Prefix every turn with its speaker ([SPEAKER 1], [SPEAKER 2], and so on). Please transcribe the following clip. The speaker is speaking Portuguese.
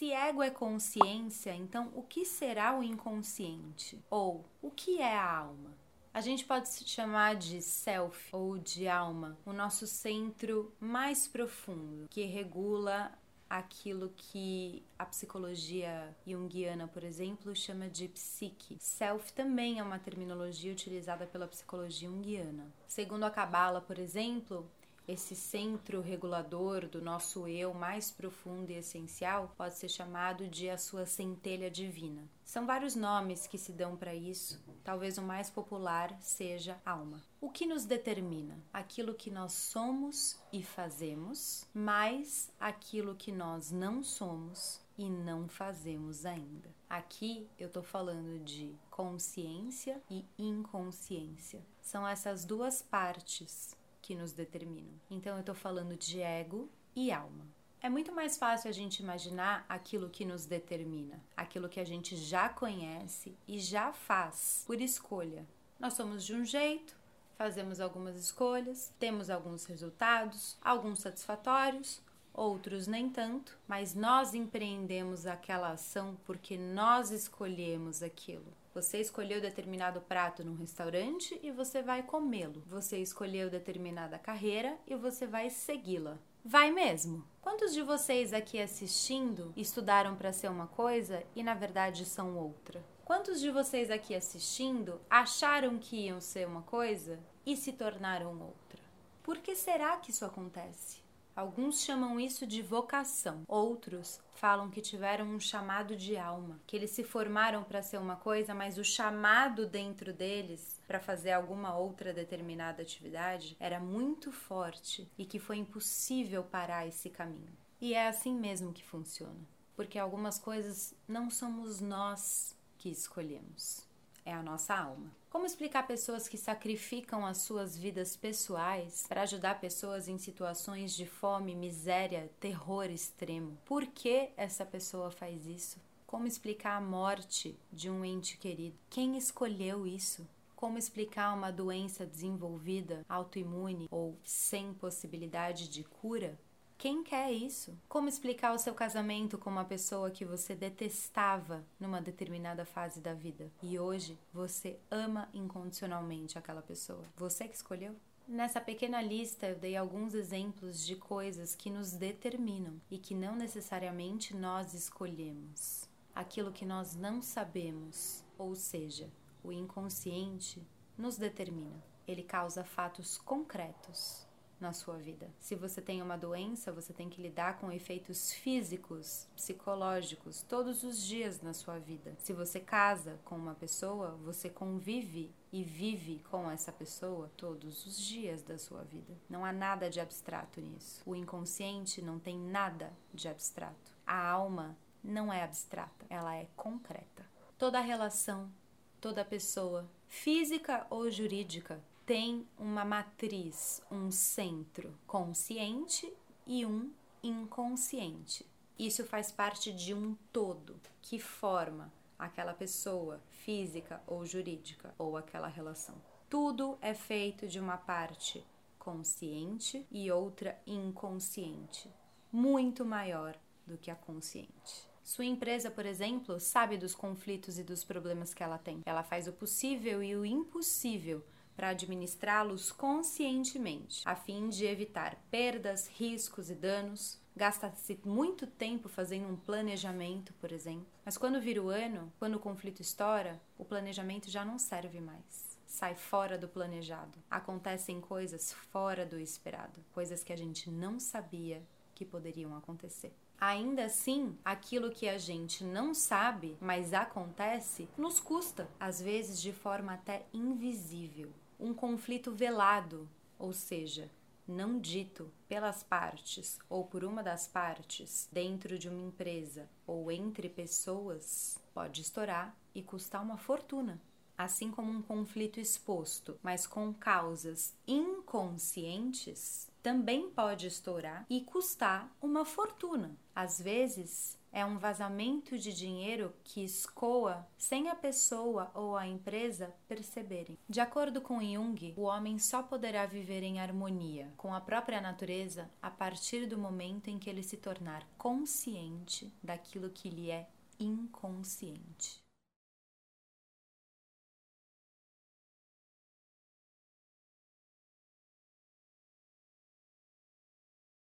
[SPEAKER 1] Se ego é consciência, então o que será o inconsciente? Ou o que é a alma? A gente pode se chamar de self ou de alma, o nosso centro mais profundo, que regula aquilo que a psicologia junguiana, por exemplo, chama de psique. Self também é uma terminologia utilizada pela psicologia junguiana. Segundo a Cabala, por exemplo, esse centro regulador do nosso eu mais profundo e essencial pode ser chamado de a sua centelha divina. São vários nomes que se dão para isso, talvez o mais popular seja alma. O que nos determina? Aquilo que nós somos e fazemos, mais aquilo que nós não somos e não fazemos ainda. Aqui eu estou falando de consciência e inconsciência. São essas duas partes que nos determinam. Então eu estou falando de ego e alma. É muito mais fácil a gente imaginar aquilo que nos determina, aquilo que a gente já conhece e já faz por escolha. Nós somos de um jeito, fazemos algumas escolhas, temos alguns resultados, alguns satisfatórios, outros nem tanto, mas nós empreendemos aquela ação porque nós escolhemos aquilo. Você escolheu determinado prato num restaurante e você vai comê-lo. Você escolheu determinada carreira e você vai segui-la. Vai mesmo? Quantos de vocês aqui assistindo estudaram para ser uma coisa e na verdade são outra? Quantos de vocês aqui assistindo acharam que iam ser uma coisa e se tornaram outra? Por que será que isso acontece? Alguns chamam isso de vocação, outros falam que tiveram um chamado de alma, que eles se formaram para ser uma coisa, mas o chamado dentro deles para fazer alguma outra determinada atividade era muito forte e que foi impossível parar esse caminho. E é assim mesmo que funciona, porque algumas coisas não somos nós que escolhemos, é a nossa alma. Como explicar pessoas que sacrificam as suas vidas pessoais para ajudar pessoas em situações de fome, miséria, terror extremo? Por que essa pessoa faz isso? Como explicar a morte de um ente querido? Quem escolheu isso? Como explicar uma doença desenvolvida, autoimune ou sem possibilidade de cura? Quem quer isso? Como explicar o seu casamento com uma pessoa que você detestava numa determinada fase da vida e hoje você ama incondicionalmente aquela pessoa? Você que escolheu? Nessa pequena lista eu dei alguns exemplos de coisas que nos determinam e que não necessariamente nós escolhemos. Aquilo que nós não sabemos, ou seja, o inconsciente, nos determina. Ele causa fatos concretos na sua vida. Se você tem uma doença, você tem que lidar com efeitos físicos, psicológicos, todos os dias na sua vida. Se você casa com uma pessoa, você convive e vive com essa pessoa todos os dias da sua vida. Não há nada de abstrato nisso. O inconsciente não tem nada de abstrato. A alma não é abstrata, ela é concreta. Toda relação, toda pessoa, física ou jurídica, tem uma matriz, um centro consciente e um inconsciente. Isso faz parte de um todo que forma aquela pessoa física ou jurídica ou aquela relação. Tudo é feito de uma parte consciente e outra inconsciente, muito maior do que a consciente. Sua empresa, por exemplo, sabe dos conflitos e dos problemas que ela tem. Ela faz o possível e o impossível para administrá-los conscientemente, a fim de evitar perdas, riscos e danos. Gasta-se muito tempo fazendo um planejamento, por exemplo. Mas quando vira o ano, quando o conflito estoura, o planejamento já não serve mais sai fora do planejado. Acontecem coisas fora do esperado, coisas que a gente não sabia que poderiam acontecer. Ainda assim, aquilo que a gente não sabe, mas acontece, nos custa, às vezes de forma até invisível um conflito velado, ou seja, não dito pelas partes ou por uma das partes dentro de uma empresa ou entre pessoas, pode estourar e custar uma fortuna. Assim como um conflito exposto, mas com causas inconscientes, também pode estourar e custar uma fortuna. Às vezes, é um vazamento de dinheiro que escoa sem a pessoa ou a empresa perceberem. De acordo com Jung, o homem só poderá viver em harmonia com a própria natureza a partir do momento em que ele se tornar consciente daquilo que lhe é inconsciente.